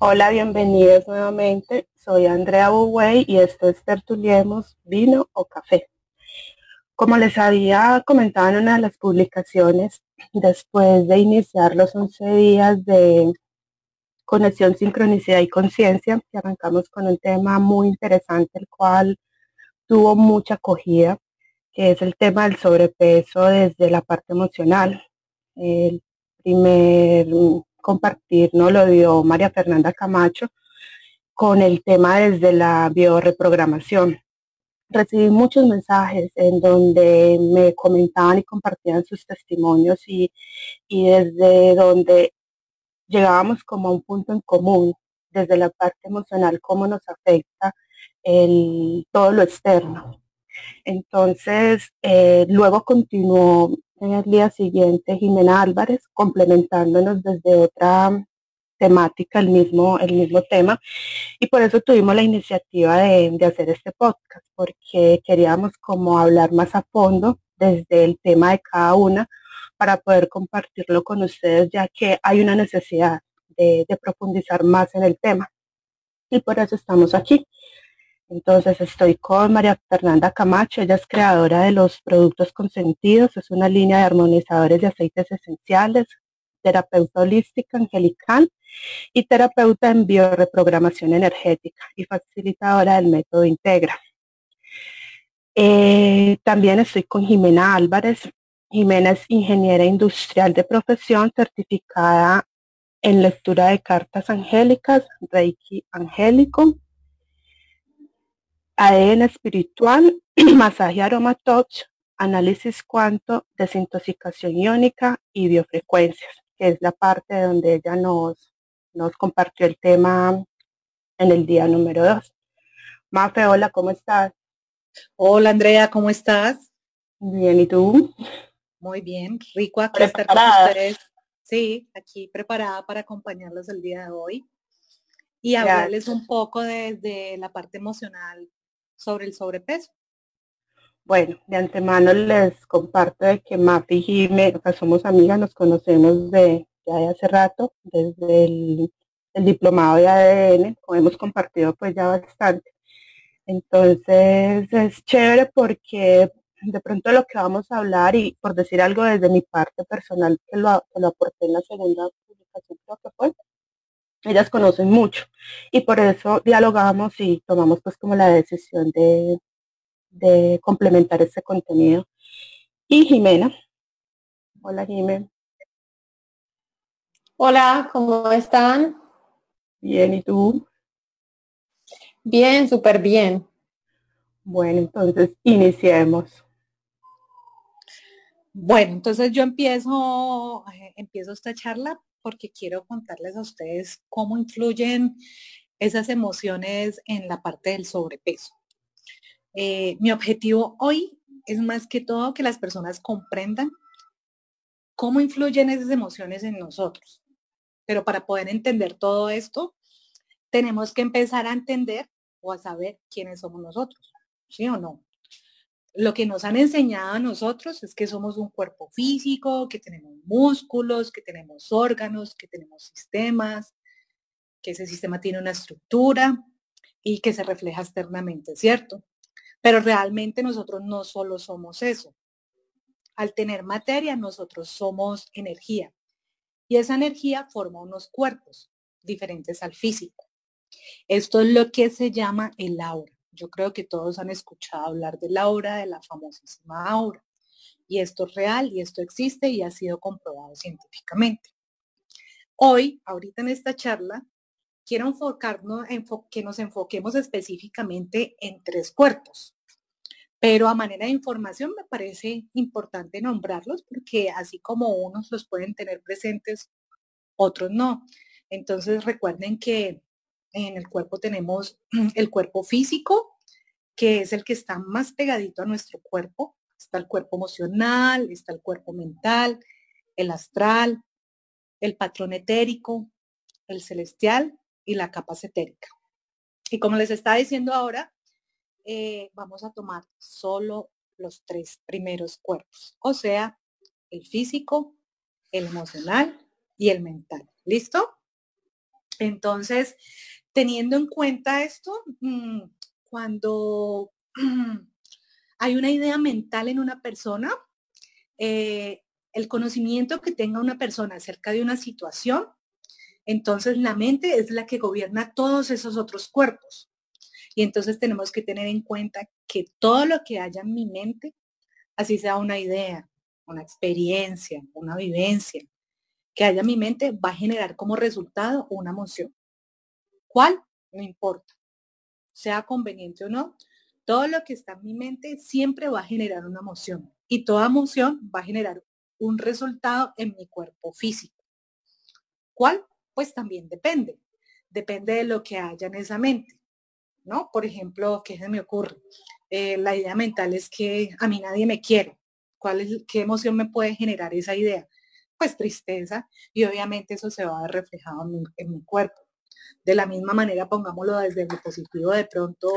Hola, bienvenidos nuevamente. Soy Andrea Buwey y esto es Tertuliemos vino o café. Como les había comentado en una de las publicaciones, después de iniciar los 11 días de conexión, sincronicidad y conciencia, que arrancamos con un tema muy interesante, el cual tuvo mucha acogida, que es el tema del sobrepeso desde la parte emocional. El primer compartir no lo dio María Fernanda Camacho con el tema desde la bioreprogramación. Recibí muchos mensajes en donde me comentaban y compartían sus testimonios y, y desde donde llegábamos como a un punto en común, desde la parte emocional, cómo nos afecta el, todo lo externo. Entonces, eh, luego continuó el día siguiente Jimena Álvarez, complementándonos desde otra temática, el mismo, el mismo tema. Y por eso tuvimos la iniciativa de, de hacer este podcast, porque queríamos como hablar más a fondo desde el tema de cada una para poder compartirlo con ustedes, ya que hay una necesidad de, de profundizar más en el tema. Y por eso estamos aquí. Entonces estoy con María Fernanda Camacho, ella es creadora de los productos consentidos, es una línea de armonizadores de aceites esenciales, terapeuta holística angelical y terapeuta en bioreprogramación energética y facilitadora del método Integra. Eh, también estoy con Jimena Álvarez. Jimena es ingeniera industrial de profesión certificada en lectura de cartas angélicas, Reiki angélico, ADN espiritual, masaje aroma touch, análisis cuanto, desintoxicación iónica y biofrecuencias, que es la parte donde ella nos, nos compartió el tema en el día número dos. Mafe, hola, ¿cómo estás? Hola Andrea, ¿cómo estás? Bien, ¿y tú? Muy bien, rico aquí estar con ustedes. Sí, aquí preparada para acompañarlos el día de hoy y hablarles un poco desde la parte emocional sobre el sobrepeso. Bueno, de antemano les comparto de que Mafi y Jime, o sea, somos amigas, nos conocemos de ya de hace rato, desde el, el diplomado de ADN, como hemos compartido pues ya bastante. Entonces es chévere porque de pronto lo que vamos a hablar y por decir algo desde mi parte personal que lo, que lo aporté en la segunda publicación creo que fue, ellas conocen mucho y por eso dialogamos y tomamos pues como la decisión de, de complementar ese contenido. Y Jimena. Hola Jimena. Hola, ¿cómo están? Bien, ¿y tú? Bien, súper bien. Bueno, entonces iniciemos. Bueno, entonces yo empiezo, eh, empiezo esta charla porque quiero contarles a ustedes cómo influyen esas emociones en la parte del sobrepeso. Eh, mi objetivo hoy es más que todo que las personas comprendan cómo influyen esas emociones en nosotros. Pero para poder entender todo esto, tenemos que empezar a entender o a saber quiénes somos nosotros, ¿sí o no? Lo que nos han enseñado a nosotros es que somos un cuerpo físico, que tenemos músculos, que tenemos órganos, que tenemos sistemas, que ese sistema tiene una estructura y que se refleja externamente, ¿cierto? Pero realmente nosotros no solo somos eso. Al tener materia, nosotros somos energía. Y esa energía forma unos cuerpos diferentes al físico. Esto es lo que se llama el aura. Yo creo que todos han escuchado hablar de la aura, de la famosísima aura. Y esto es real y esto existe y ha sido comprobado científicamente. Hoy, ahorita en esta charla, quiero enfocarnos, que nos enfoquemos específicamente en tres cuerpos. Pero a manera de información me parece importante nombrarlos porque así como unos los pueden tener presentes, otros no. Entonces recuerden que en el cuerpo tenemos el cuerpo físico, que es el que está más pegadito a nuestro cuerpo. Está el cuerpo emocional, está el cuerpo mental, el astral, el patrón etérico, el celestial y la capa etérica. Y como les está diciendo ahora, eh, vamos a tomar solo los tres primeros cuerpos, o sea, el físico, el emocional y el mental. ¿Listo? Entonces, teniendo en cuenta esto, mm, cuando hay una idea mental en una persona, eh, el conocimiento que tenga una persona acerca de una situación, entonces la mente es la que gobierna todos esos otros cuerpos. Y entonces tenemos que tener en cuenta que todo lo que haya en mi mente, así sea una idea, una experiencia, una vivencia, que haya en mi mente, va a generar como resultado una emoción. ¿Cuál? No importa. Sea conveniente o no, todo lo que está en mi mente siempre va a generar una emoción y toda emoción va a generar un resultado en mi cuerpo físico. ¿Cuál? Pues también depende. Depende de lo que haya en esa mente. ¿No? Por ejemplo, ¿qué se me ocurre? Eh, la idea mental es que a mí nadie me quiere. ¿Cuál es, ¿Qué emoción me puede generar esa idea? Pues tristeza y obviamente eso se va a ver reflejado en mi, cuerpo. De la misma manera, pongámoslo desde el positivo, de pronto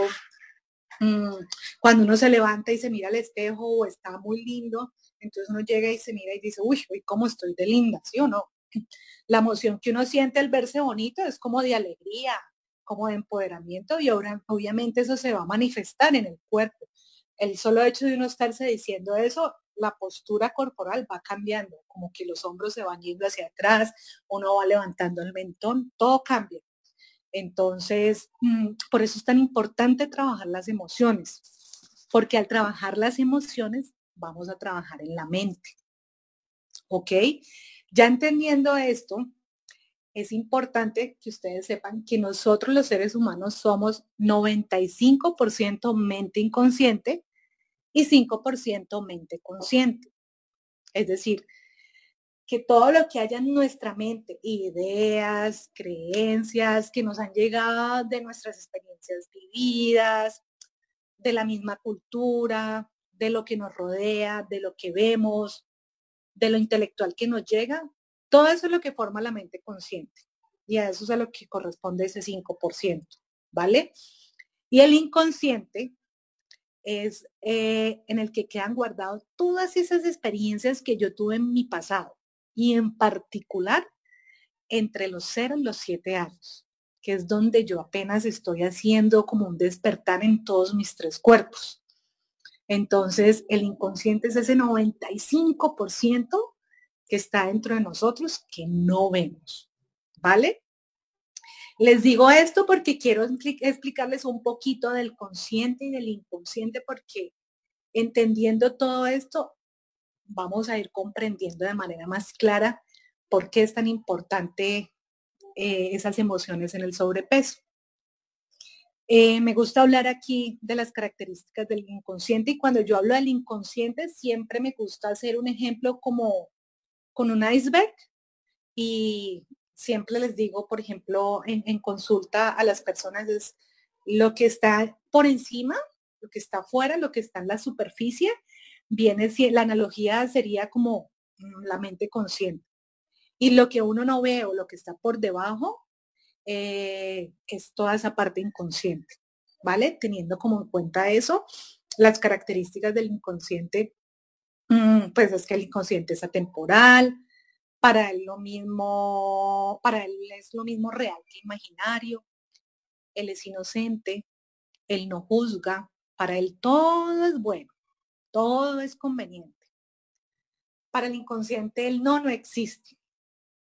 Mm, cuando uno se levanta y se mira al espejo o está muy lindo, entonces uno llega y se mira y dice, uy, uy, ¿cómo estoy de linda? ¿Sí o no? La emoción que uno siente al verse bonito es como de alegría, como de empoderamiento y ahora, obviamente eso se va a manifestar en el cuerpo. El solo hecho de uno estarse diciendo eso, la postura corporal va cambiando, como que los hombros se van yendo hacia atrás, uno va levantando el mentón, todo cambia. Entonces, mm, por eso es tan importante trabajar las emociones, porque al trabajar las emociones vamos a trabajar en la mente. ¿Ok? Ya entendiendo esto, es importante que ustedes sepan que nosotros los seres humanos somos 95% mente inconsciente y 5% mente consciente. Es decir, que todo lo que haya en nuestra mente, ideas, creencias que nos han llegado de nuestras experiencias vividas, de la misma cultura, de lo que nos rodea, de lo que vemos, de lo intelectual que nos llega, todo eso es lo que forma la mente consciente. Y a eso es a lo que corresponde ese 5%, ¿vale? Y el inconsciente es eh, en el que quedan guardados todas esas experiencias que yo tuve en mi pasado y en particular entre los 0 y los 7 años, que es donde yo apenas estoy haciendo como un despertar en todos mis tres cuerpos. Entonces, el inconsciente es ese 95% que está dentro de nosotros que no vemos. ¿Vale? Les digo esto porque quiero explicarles un poquito del consciente y del inconsciente porque entendiendo todo esto vamos a ir comprendiendo de manera más clara por qué es tan importante eh, esas emociones en el sobrepeso. Eh, me gusta hablar aquí de las características del inconsciente y cuando yo hablo del inconsciente siempre me gusta hacer un ejemplo como con un iceberg y siempre les digo, por ejemplo, en, consulta a las personas es lo que está por encima, lo que está afuera, lo que está en la superficie viene, la analogía sería como mm, la mente consciente. Y lo que uno no ve o lo que está por debajo eh, es toda esa parte inconsciente, ¿vale? Teniendo como en cuenta eso, las características del inconsciente, mm, pues es que el inconsciente es atemporal, para él lo mismo, para él es lo mismo real que imaginario, él es inocente, él no juzga, para él todo es bueno. Todo es conveniente. Para el inconsciente el no no existe.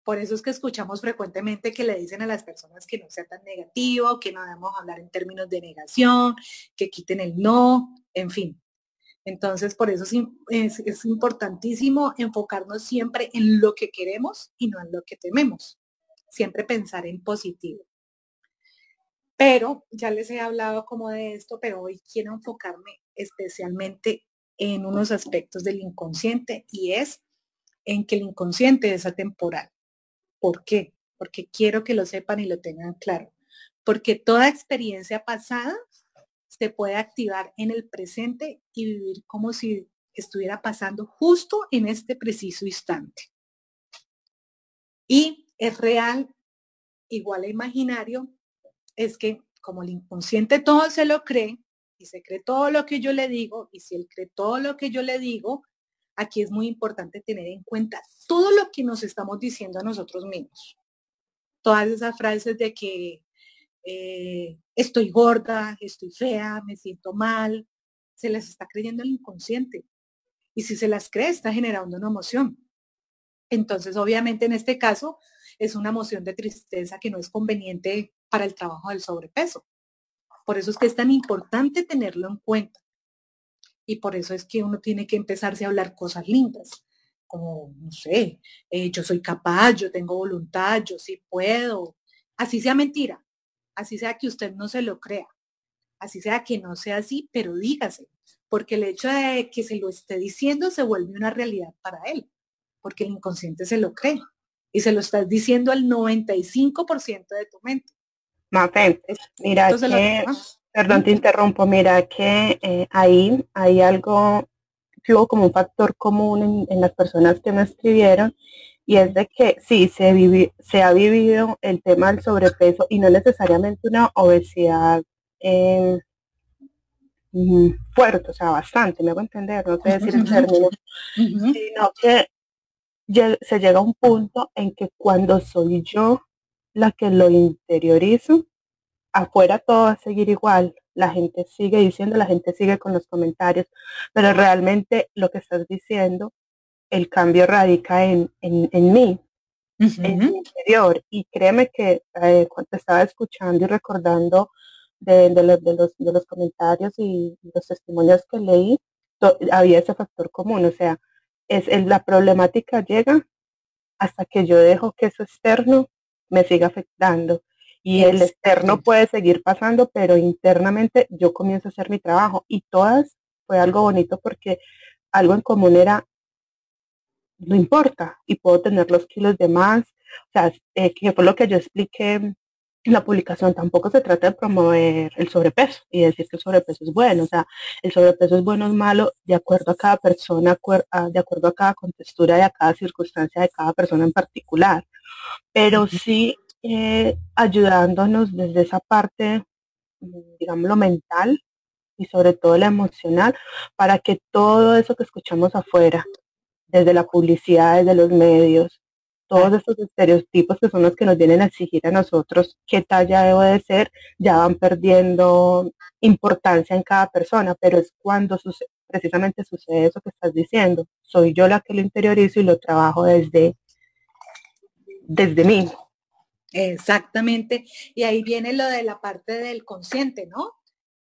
Por eso es que escuchamos frecuentemente que le dicen a las personas que no sea tan negativo, que no debemos hablar en términos de negación, que quiten el no, en fin. Entonces, por eso es, importantísimo enfocarnos siempre en lo que queremos y no en lo que tememos. Siempre pensar en positivo. Pero ya les he hablado como de esto, pero hoy quiero enfocarme especialmente en unos aspectos del inconsciente y es en que el inconsciente es atemporal. ¿Por qué? Porque quiero que lo sepan y lo tengan claro. Porque toda experiencia pasada se puede activar en el presente y vivir como si estuviera pasando justo en este preciso instante. Y es real, igual a imaginario, es que como el inconsciente todo se lo cree, y se cree todo lo que yo le digo, y si él cree todo lo que yo le digo, aquí es muy importante tener en cuenta todo lo que nos estamos diciendo a nosotros mismos. Todas esas frases de que eh, estoy gorda, estoy fea, me siento mal, se las está creyendo el inconsciente. Y si se las cree, está generando una emoción. Entonces, obviamente, en este caso, es una emoción de tristeza que no es conveniente para el trabajo del sobrepeso. Por eso es que es tan importante tenerlo en cuenta. Y por eso es que uno tiene que empezarse a hablar cosas lindas, como, no sé, eh, yo soy capaz, yo tengo voluntad, yo sí puedo. Así sea mentira, así sea que usted no se lo crea, así sea que no sea así, pero dígase, porque el hecho de que se lo esté diciendo se vuelve una realidad para él, porque el inconsciente se lo cree y se lo estás diciendo al 95% de tu mente. Mafe, mira que, perdón, te interrumpo, mira que eh, ahí hay algo, como un factor común en, las personas que me escribieron, y es de que sí, se, se ha vivido el tema del sobrepeso y no necesariamente una obesidad eh, fuerte, o sea, bastante, me hago entender, no sé decir el término, sino que se llega a un punto en que cuando soy yo la que lo interiorizo, afuera todo va a seguir igual, la gente sigue diciendo, la gente sigue con los comentarios, pero realmente lo que estás diciendo, el cambio radica en, en, mí, en mi interior. Y créeme que eh, cuando estaba escuchando y recordando de, los, de, los, de los comentarios y los testimonios que leí, había ese factor común, o sea, es, la problemática llega hasta que yo dejo que eso externo me siga afectando. Y el externo puede seguir pasando, pero internamente yo comienzo a hacer mi trabajo. Y todas fue algo bonito porque algo en común era, no importa, y puedo tener los kilos de más. O sea, eh, que fue lo que yo expliqué la publicación tampoco se trata de promover el sobrepeso y decir que el sobrepeso es bueno. O sea, el sobrepeso es bueno o es malo de acuerdo a cada persona, de acuerdo a cada contextura y a cada circunstancia de cada persona en particular. Pero sí eh, ayudándonos desde esa parte, digamos, lo mental y sobre todo la emocional, para que todo eso que escuchamos afuera, desde la publicidad, desde los medios, todos estos estereotipos que son los que nos vienen a exigir a nosotros qué talla debo de ser, ya van perdiendo importancia en cada persona, pero es cuando precisamente sucede eso que estás diciendo. Soy yo la que lo interiorizo y lo trabajo desde, desde mí. Exactamente. Y ahí viene lo de la parte del consciente, ¿no?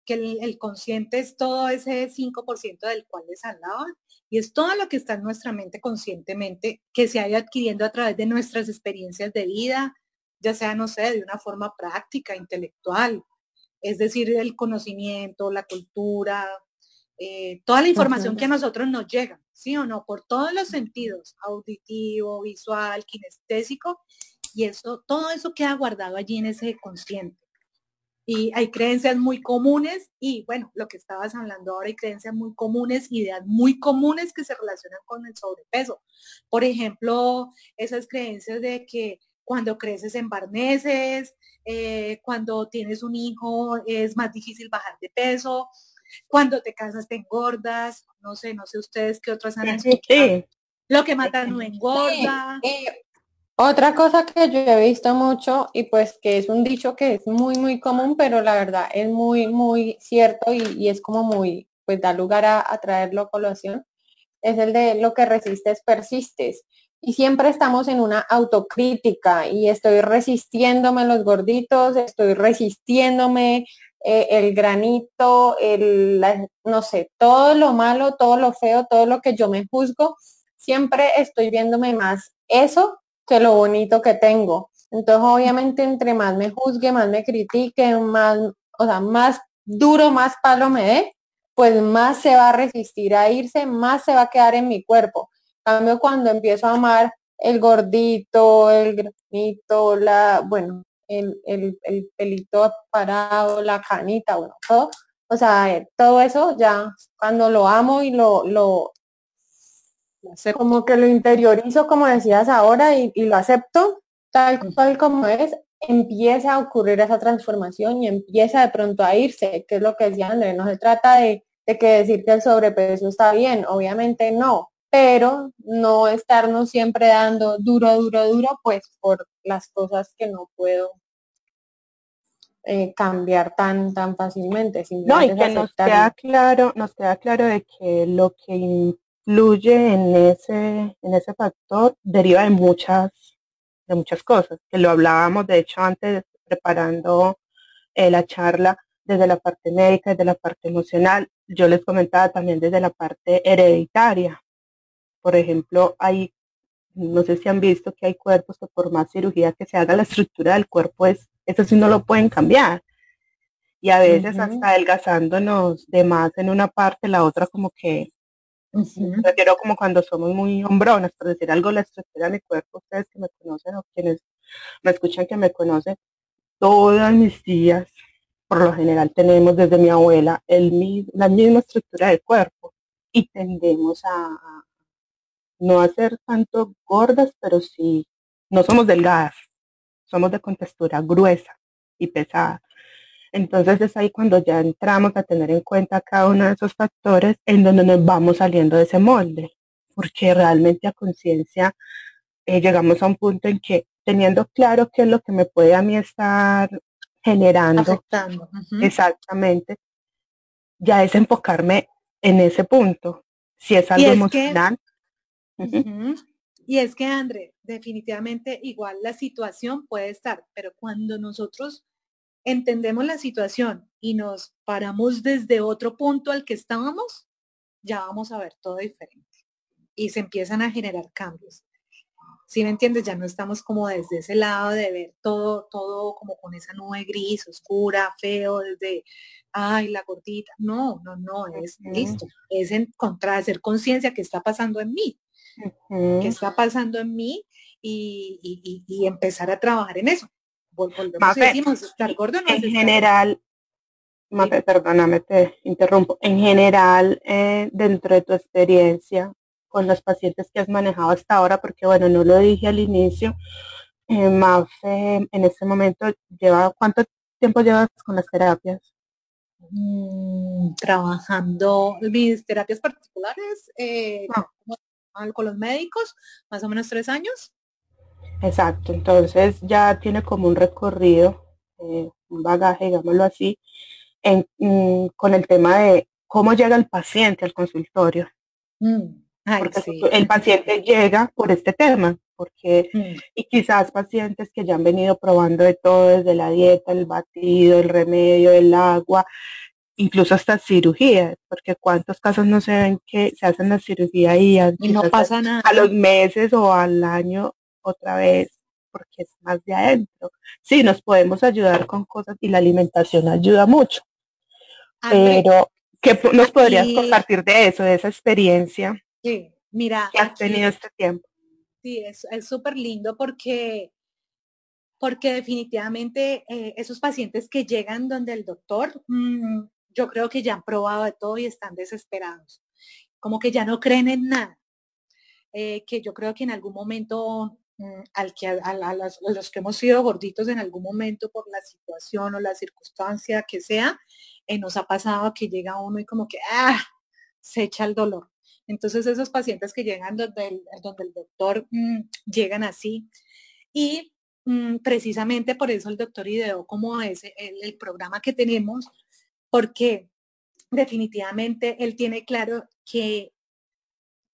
Que el, consciente es todo ese 5% del cual les hablaba y es todo lo que está en nuestra mente conscientemente, que se haya adquiriendo a través de nuestras experiencias de vida, ya sea, no sé, de una forma práctica, intelectual, es decir, el conocimiento, la cultura, eh, toda la información que a nosotros nos llega, ¿sí o no? Por todos los sentidos, auditivo, visual, kinestésico, y eso, todo eso queda guardado allí en ese consciente y hay creencias muy comunes y bueno, lo que estabas hablando ahora, hay creencias muy comunes, ideas muy comunes que se relacionan con el sobrepeso. Por ejemplo, esas creencias de que cuando creces en barneses, eh, cuando tienes un hijo es más difícil bajar de peso, cuando te casas te engordas, no sé, no sé ustedes qué otras han escuchado. Lo que mata no engorda. Otra cosa que yo he visto mucho y pues que es un dicho que es muy, muy común, pero la verdad es muy, muy cierto y, es como muy, pues da lugar a, traerlo a colación, es el de lo que resistes, persistes. Y siempre estamos en una autocrítica y estoy resistiéndome los gorditos, estoy resistiéndome eh, el granito, el, no sé, todo lo malo, todo lo feo, todo lo que yo me juzgo, siempre estoy viéndome más eso que lo bonito que tengo. Entonces, obviamente, entre más me juzgue, más me critique, más, o sea, más duro, más palo me dé, pues más se va a resistir a irse, más se va a quedar en mi cuerpo. cambio, cuando empiezo a amar el gordito, el granito, la, bueno, el, el, el pelito parado, la canita, bueno, todo, o sea, todo eso ya cuando lo amo y lo, lo, como que lo interiorizo, como decías ahora, y, lo acepto tal cual como es, empieza a ocurrir esa transformación y empieza de pronto a irse, que es lo que decía André, no se trata de, que decir que el sobrepeso está bien, obviamente no, pero no estarnos siempre dando duro, duro, duro, pues por las cosas que no puedo eh, cambiar tan, tan fácilmente. No, y que nos queda claro, nos queda claro de que lo que influye en ese, en ese factor deriva de muchas, de muchas cosas, que lo hablábamos de hecho antes preparando eh, la charla desde la parte médica, desde la parte emocional. Yo les comentaba también desde la parte hereditaria. Por ejemplo, hay, no sé si han visto que hay cuerpos que por más cirugía que se haga, la estructura del cuerpo es eso sí no lo pueden cambiar. Y a veces hasta adelgazándonos de más en una parte, la otra como que, refiero como cuando somos muy hombronas, por decir algo, la estructura de mi cuerpo, ustedes que me conocen o quienes me escuchan que me conocen, todas mis tías, por lo general tenemos desde mi abuela el, la misma estructura del cuerpo y tendemos a no hacer tanto gordas, pero sí, no somos delgadas, somos de contextura gruesa y pesada. Entonces es ahí cuando ya entramos a tener en cuenta cada uno de esos factores en donde nos vamos saliendo de ese molde, porque realmente a conciencia eh, llegamos a un punto en que teniendo claro qué es lo que me puede a mí estar generando, exactamente, ya es enfocarme en ese punto. Si es algo emocional. Y es que, André, definitivamente igual la situación puede estar, pero cuando nosotros entendemos la situación y nos paramos desde otro punto al que estábamos, ya vamos a ver todo diferente y se empiezan a generar cambios. Si me entiendes, ya no estamos como desde ese lado de ver todo, todo como con esa nube gris, oscura, feo, desde, ay, la gordita. No, no, no, es listo. Es encontrar, hacer conciencia que está pasando en mí qué está pasando en mí y, empezar a trabajar en eso. Estar gordo en general, perdóname, te interrumpo. En general, eh, dentro de tu experiencia con los pacientes que has manejado hasta ahora, porque bueno, no lo dije al inicio, eh, Mafe, en este momento, lleva ¿cuánto tiempo llevas con las terapias? Mm, trabajando mis terapias particulares, eh, con los médicos, más o menos tres años. Exacto, entonces ya tiene como un recorrido, eh, un bagaje, digámoslo así, en, mm, con el tema de cómo llega el paciente al consultorio. Mm, porque el paciente llega por este tema, porque mm. y quizás pacientes que ya han venido probando de todo, desde la dieta, el batido, el remedio, el agua, incluso hasta cirugía, porque cuántos casos no se ven que se hacen la cirugía y, no pasa nada. a los meses o al año otra vez, porque es más de adentro. Sí, nos podemos ayudar con cosas y la alimentación ayuda mucho. pero, ¿qué nos podrías compartir de eso, de esa experiencia sí, mira, que has tenido este tiempo? Sí, es súper lindo porque porque definitivamente eh, esos pacientes que llegan donde el doctor, mm, yo creo que ya han probado de todo y están desesperados, como que ya no creen en nada. Eh, que yo creo que en algún momento, al que, a, los, que hemos sido gorditos en algún momento por la situación o la circunstancia que sea, eh, nos ha pasado que llega uno y como que, ah, se echa el dolor. Entonces esos pacientes que llegan donde el, doctor mm, llegan así. Y mm, precisamente por eso el doctor ideó como ese, el programa que tenemos porque definitivamente él tiene claro que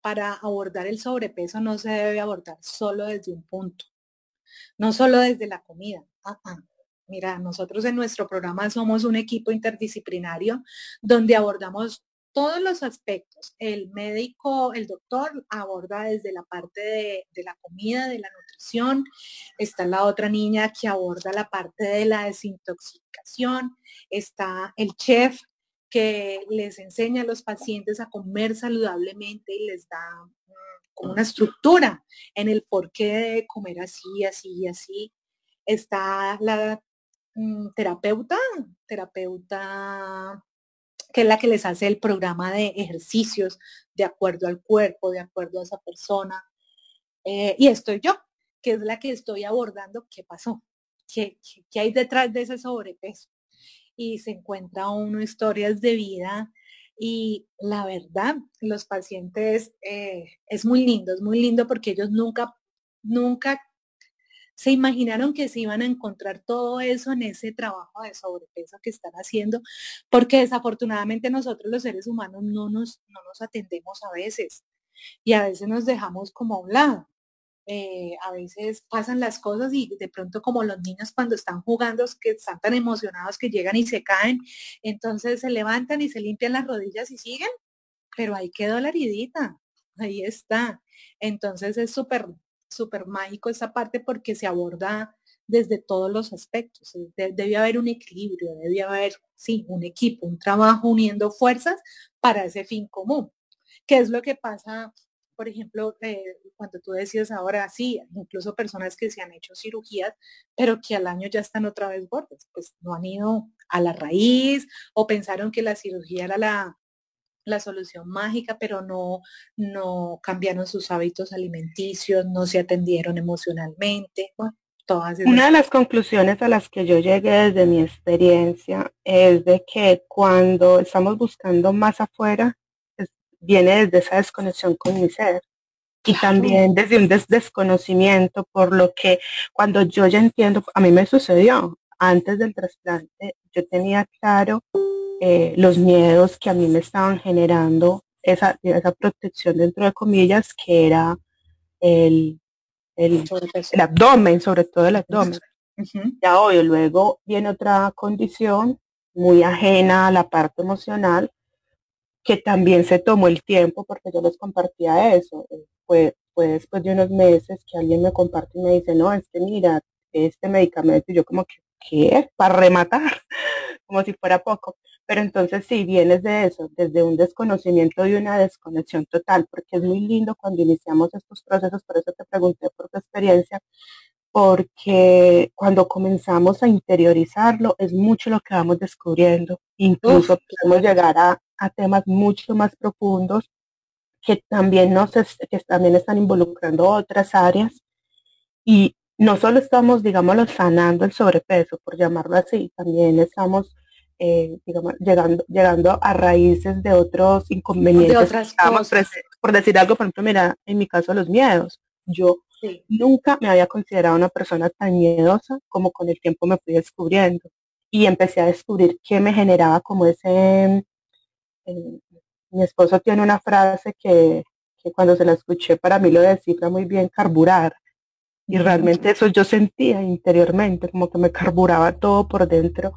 para abordar el sobrepeso no se debe abordar solo desde un punto, no solo desde la comida. Ah, ah. Mira, nosotros en nuestro programa somos un equipo interdisciplinario donde abordamos todos los aspectos. El médico, el doctor aborda desde la parte de, de, la comida, de la nutrición. Está la otra niña que aborda la parte de la desintoxicación. Está el chef que les enseña a los pacientes a comer saludablemente y les da mm, como una estructura en el por qué de comer así, así y así. Está la mm, terapeuta, terapeuta que es la que les hace el programa de ejercicios de acuerdo al cuerpo, de acuerdo a esa persona. Eh, y estoy yo, que es la que estoy abordando qué pasó, qué, hay detrás de ese sobrepeso. Y se encuentra uno historias de vida Y la verdad, los pacientes eh, es muy lindo, es muy lindo porque ellos nunca, nunca se imaginaron que se iban a encontrar todo eso en ese trabajo de sobrepeso que están haciendo, porque desafortunadamente nosotros los seres humanos no nos, no nos atendemos a veces y a veces nos dejamos como a un lado. Eh, a veces pasan las cosas y de pronto como los niños cuando están jugando, que están tan emocionados que llegan y se caen, entonces se levantan y se limpian las rodillas y siguen, pero ahí quedó la heridita, ahí está. Entonces es súper súper mágico esa parte porque se aborda desde todos los aspectos. debe haber un equilibrio, debe haber, sí, un equipo, un trabajo uniendo fuerzas para ese fin común. ¿Qué es lo que pasa, por ejemplo, eh, cuando tú decías ahora, sí, incluso personas que se han hecho cirugías, pero que al año ya están otra vez gordas, pues no han ido a la raíz o pensaron que la cirugía era la, la solución mágica, pero no, no cambiaron sus hábitos alimenticios, no se atendieron emocionalmente. Una de las conclusiones a las que yo llegué desde mi experiencia es de que cuando estamos buscando más afuera, viene desde esa desconexión con mi ser y también desde un desconocimiento por lo que cuando yo ya entiendo, a mí me sucedió antes del trasplante, yo tenía claro eh, los miedos que a mí me estaban generando esa, esa protección dentro de comillas, que era el, el, abdomen, sobre todo el abdomen. Ya hoy luego viene otra condición muy ajena a la parte emocional, que también se tomó el tiempo, porque yo les compartía eso. Eh, fue, fue después de unos meses que alguien me comparte y me dice, no, es que mira, este medicamento, y yo como que, ¿qué? Para rematar, como si fuera poco. Pero entonces sí, vienes de eso, desde un desconocimiento y una desconexión total, porque es muy lindo cuando iniciamos estos procesos, por eso te pregunté por tu experiencia, porque cuando comenzamos a interiorizarlo es mucho lo que vamos descubriendo. Incluso podemos llegar a, temas mucho más profundos que también, nos que también están involucrando otras áreas. Y no solo estamos, digámoslo, sanando el sobrepeso, por llamarlo así, también estamos eh, digamos, llegando, llegando a raíces de otros inconvenientes. por decir algo, por ejemplo, mira, en mi caso los miedos. Yo nunca me había considerado una persona tan miedosa como con el tiempo me fui descubriendo. Y empecé a descubrir qué me generaba como ese... Eh, mi esposo tiene una frase que, que cuando se la escuché para mí lo descifra muy bien, carburar. Y realmente eso yo sentía interiormente, como que me carburaba todo por dentro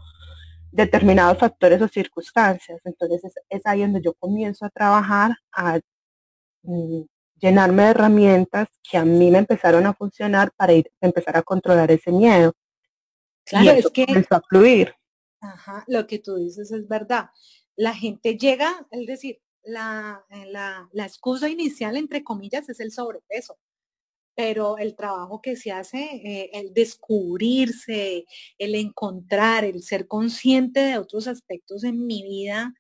determinados factores o circunstancias. Entonces es, ahí donde yo comienzo a trabajar, a mm, llenarme de herramientas que a mí me empezaron a funcionar para ir, empezar a controlar ese miedo. Claro, es que comenzó a fluir. Ajá, lo que tú dices es verdad. La gente llega, es decir, la, la, la excusa inicial, entre comillas, es el sobrepeso pero el trabajo que se hace, eh, el descubrirse, el encontrar, el ser consciente de otros aspectos en mi vida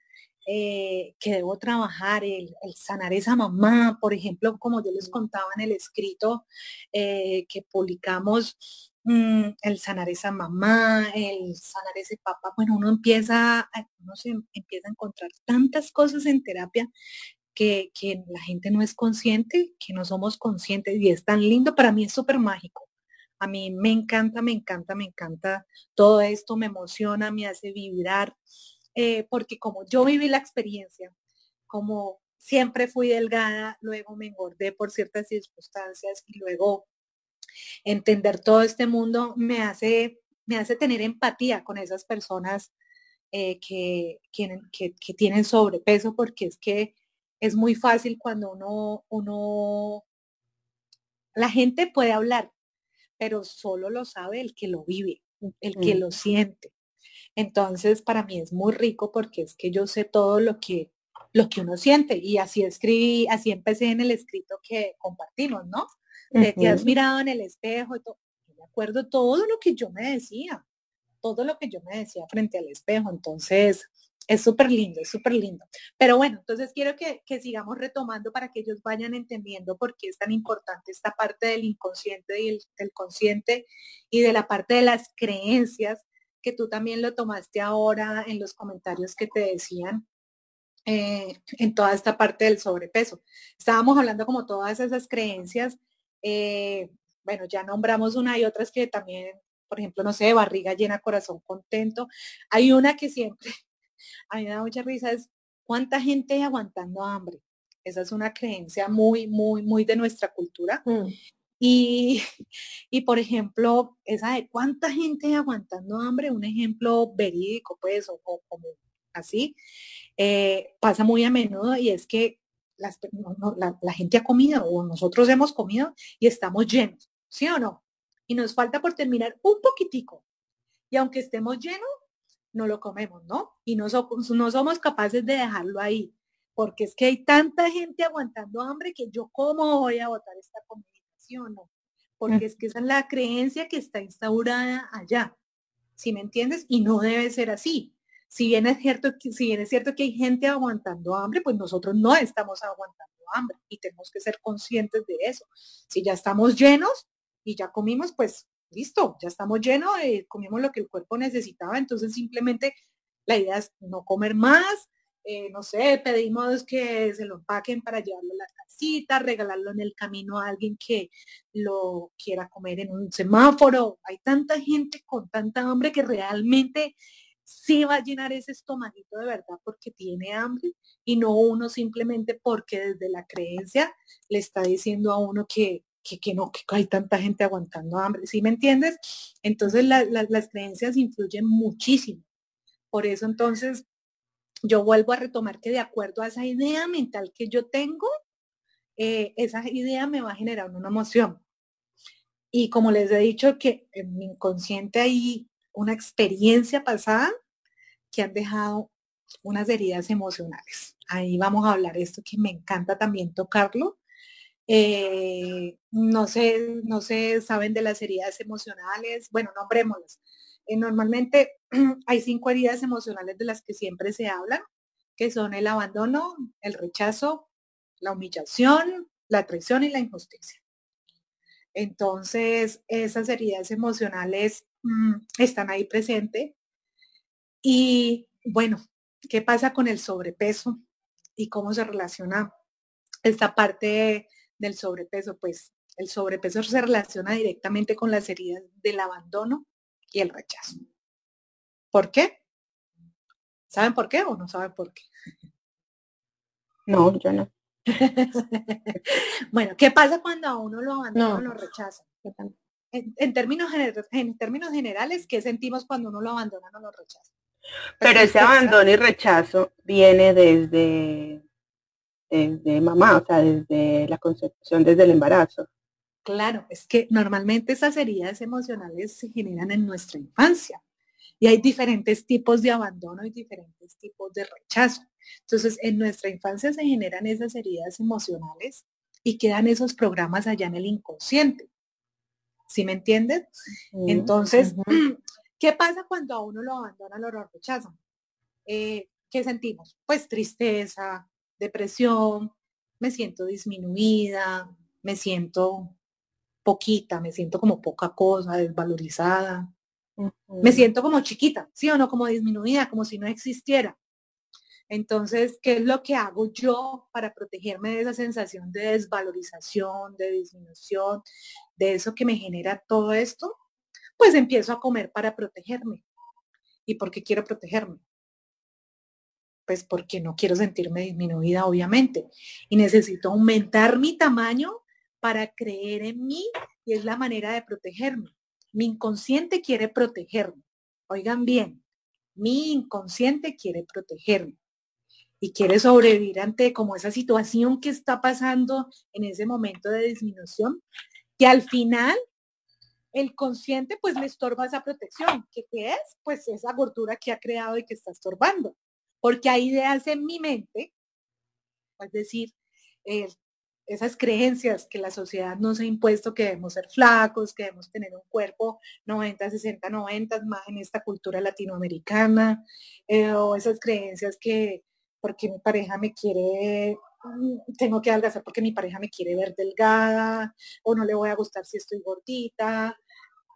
eh, que debo trabajar, el, sanar esa mamá, por ejemplo, como yo les contaba en el escrito eh, que publicamos, mm, el sanar esa mamá, el sanar ese papá, bueno, uno empieza, uno se empieza a encontrar tantas cosas en terapia que, la gente no es consciente, que no somos conscientes y es tan lindo, para mí es súper mágico. A mí me encanta, me encanta, me encanta todo esto, me emociona, me hace vibrar, eh, porque como yo viví la experiencia, como siempre fui delgada, luego me engordé por ciertas circunstancias y luego entender todo este mundo me hace, me hace tener empatía con esas personas eh, que, que, que, tienen sobrepeso, porque es que es muy fácil cuando uno, uno, la gente puede hablar, pero solo lo sabe el que lo vive, el que lo siente. Entonces, para mí es muy rico porque es que yo sé todo lo que, lo que uno siente. Y así escribí, así empecé en el escrito que compartimos, ¿no? Que has mirado en el espejo y todo. Yo me acuerdo todo lo que yo me decía, todo lo que yo me decía frente al espejo. Entonces, es súper lindo, es súper lindo. Pero bueno, entonces quiero que, sigamos retomando para que ellos vayan entendiendo por qué es tan importante esta parte del inconsciente y el, del consciente y de la parte de las creencias que tú también lo tomaste ahora en los comentarios que te decían. eh, en toda esta parte del sobrepeso. Estábamos hablando como todas esas creencias, eh, bueno, ya nombramos una y otras que también, por ejemplo, no sé, barriga llena, corazón contento. Hay una que siempre, a mí me da mucha risa, es cuánta gente aguantando hambre. Esa es una creencia muy, muy, muy de nuestra cultura. Mm. Y, y, por ejemplo, esa de cuánta gente aguantando hambre, un ejemplo verídico, pues, o, como así, eh, pasa muy a menudo y es que la, gente ha comido o nosotros hemos comido y estamos llenos, ¿sí o no? Y nos falta por terminar un poquitico. Y aunque estemos llenos, no lo comemos, ¿no? Y no, no somos capaces de dejarlo ahí, porque es que hay tanta gente aguantando hambre que yo cómo voy a botar esta comida no? Porque es que esa es la creencia que está instaurada allá. ¿Sí me entiendes? Y no debe ser así. Si bien es cierto que, si bien es cierto que hay gente aguantando hambre, pues nosotros no estamos aguantando hambre y tenemos que ser conscientes de eso. Si ya estamos llenos y ya comimos, pues listo, ya estamos llenos, eh, comimos lo que el cuerpo necesitaba, entonces simplemente la idea es no comer más, eh, no sé, pedimos que se lo empaquen para llevarlo a la casita, regalarlo en el camino a alguien que lo quiera comer en un semáforo. Hay tanta gente con tanta hambre que realmente sí va a llenar ese estomaguito de verdad porque tiene hambre y no uno simplemente porque desde la creencia le está diciendo a uno que, que, no, que hay tanta gente aguantando hambre. ¿Sí me entiendes? Entonces las creencias influyen muchísimo. Por eso entonces yo vuelvo a retomar que de acuerdo a esa idea mental que yo tengo, eh, esa idea me va a generar una emoción. Y como les he dicho que en mi inconsciente hay una experiencia pasada que han dejado unas heridas emocionales. Ahí vamos a hablar esto que me encanta también tocarlo. Eh, no sé, no sé, saben de las heridas emocionales. Bueno, nombrémoslas. Eh, normalmente hay cinco heridas emocionales de las que siempre se habla, que son el abandono, el rechazo, la humillación, la traición y la injusticia. Entonces, esas heridas emocionales mm, están ahí presentes. Y bueno, ¿qué pasa con el sobrepeso y cómo se relaciona esta parte del sobrepeso? Pues el sobrepeso se relaciona directamente con las heridas del abandono, y el rechazo. ¿Por qué? ¿Saben por qué o no saben por qué? No, yo no. bueno, ¿qué pasa cuando a uno lo abandona o lo rechaza? En, términos en términos generales, ¿qué sentimos cuando uno lo abandona o lo rechaza? Pero ese abandono y rechazo viene desde, desde mamá, o sea, desde la concepción, desde el embarazo. Claro, es que normalmente esas heridas emocionales se generan en nuestra infancia y hay diferentes tipos de abandono y diferentes tipos de rechazo. Entonces, en nuestra infancia se generan esas heridas emocionales y quedan esos programas allá en el inconsciente. ¿Sí me entiendes? Entonces, ¿qué pasa cuando a uno lo abandona, lo rechazan? Eh, ¿Qué sentimos? Pues tristeza, depresión, me siento disminuida, me siento poquita, me siento como poca cosa, desvalorizada. Me siento como chiquita, ¿sí o no? Como disminuida, como si no existiera. Entonces, ¿qué es lo que hago yo para protegerme de esa sensación de desvalorización, de disminución, de eso que me genera todo esto? Pues empiezo a comer para protegerme. ¿Y por qué quiero protegerme? Pues porque no quiero sentirme disminuida, obviamente. Y necesito aumentar mi tamaño para creer en mí y es la manera de protegerme. Mi inconsciente quiere protegerme. Oigan bien, mi inconsciente quiere protegerme y quiere sobrevivir ante como esa situación que está pasando en ese momento de disminución, que al final el consciente pues le estorba esa protección. ¿Qué, qué es? Pues esa gordura que ha creado y que está estorbando. Porque hay ideas en mi mente, es decir, esas creencias que la sociedad nos ha impuesto que debemos ser flacos, que debemos tener un cuerpo 90, 60, 90, más en esta cultura latinoamericana, eh, o esas creencias que porque mi pareja me quiere, mm, tengo que adelgazar porque mi pareja me quiere ver delgada, o no le voy a gustar si estoy gordita,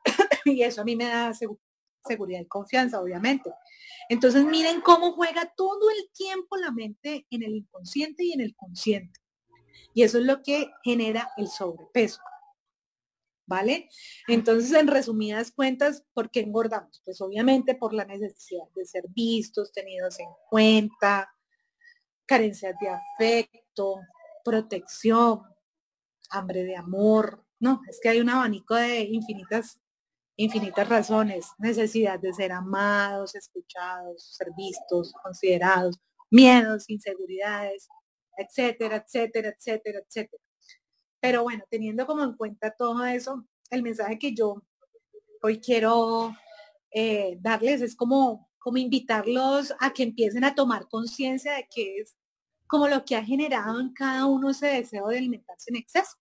y eso a mí me da seguridad y confianza, obviamente. Entonces miren cómo juega todo el tiempo la mente en el inconsciente y en el consciente. Y eso es lo que genera el sobrepeso. ¿Vale? Entonces, en resumidas cuentas, ¿por qué engordamos? Pues obviamente por la necesidad de ser vistos, tenidos en cuenta, carencias de afecto, protección, hambre de amor. No, es que hay un abanico de infinitas, infinitas razones. Necesidad de ser amados, escuchados, ser vistos, considerados, miedos, inseguridades, etcétera, etcétera, etcétera, etcétera. Pero bueno, teniendo como en cuenta todo eso, el mensaje que yo hoy quiero eh, darles es como, como invitarlos a que empiecen a tomar conciencia de que es como lo que ha generado en cada uno ese deseo de alimentarse en exceso.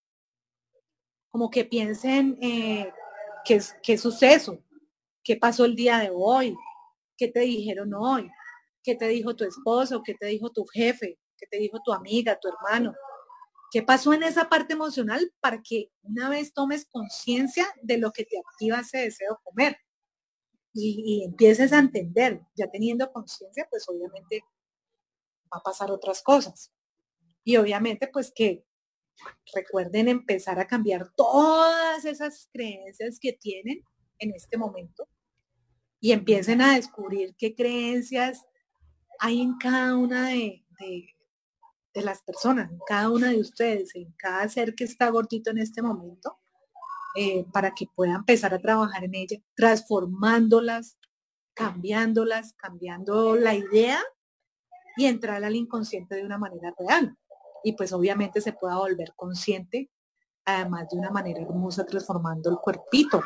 Como que piensen eh, qué, qué suceso, qué pasó el día de hoy, qué te dijeron hoy, qué te dijo tu esposo, qué te dijo tu jefe, qué te dijo tu amiga, tu hermano. ¿Qué pasó en esa parte emocional para que una vez tomes conciencia de lo que te activa ese deseo comer? Y, empieces a entender, ya teniendo conciencia, pues obviamente va a pasar otras cosas. Y obviamente, pues que recuerden empezar a cambiar todas esas creencias que tienen en este momento y empiecen a descubrir qué creencias hay en cada una de, de, las personas, en cada una de ustedes, en cada ser que está gordito en este momento, eh, para que puedan empezar a trabajar en ella, transformándolas, cambiándolas, cambiando la idea y entrar al inconsciente de una manera real. Y pues obviamente se pueda volver consciente, además de una manera hermosa, transformando el cuerpito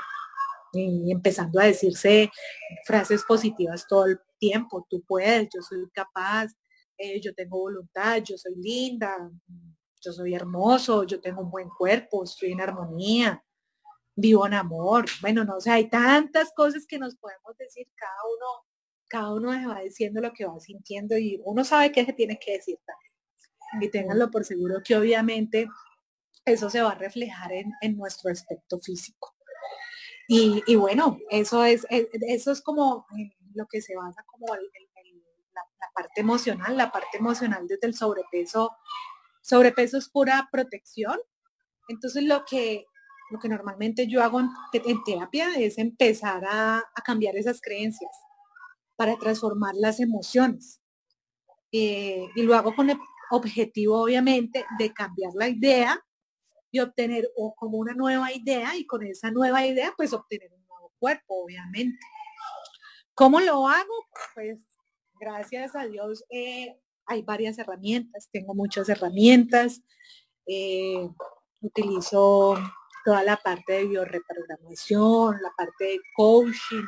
y empezando a decirse frases positivas todo el tiempo. Tú puedes, yo soy capaz, eh, yo tengo voluntad, yo soy linda, yo soy hermoso, yo tengo un buen cuerpo, estoy en armonía, vivo en amor. Bueno, no sé, hay tantas cosas que nos podemos decir cada uno cada uno se va diciendo lo que va sintiendo y uno sabe qué se tiene que decir también. Y ténganlo por seguro que obviamente eso se va a reflejar en, nuestro aspecto físico. Y, bueno, eso es, eso es como lo que se basa como la, parte emocional, la parte emocional desde el sobrepeso. Sobrepeso es pura protección. Entonces lo que, lo que normalmente yo hago en, terapia es empezar a cambiar esas creencias para transformar las emociones. Eh, y lo hago con el objetivo, obviamente, de cambiar la idea y obtener o como una nueva idea y con esa nueva idea, pues obtener un nuevo cuerpo, obviamente. ¿Cómo lo hago? Pues gracias a Dios eh, hay varias herramientas, tengo muchas herramientas. Eh, utilizo toda la parte de bioreprogramación, la parte de coaching,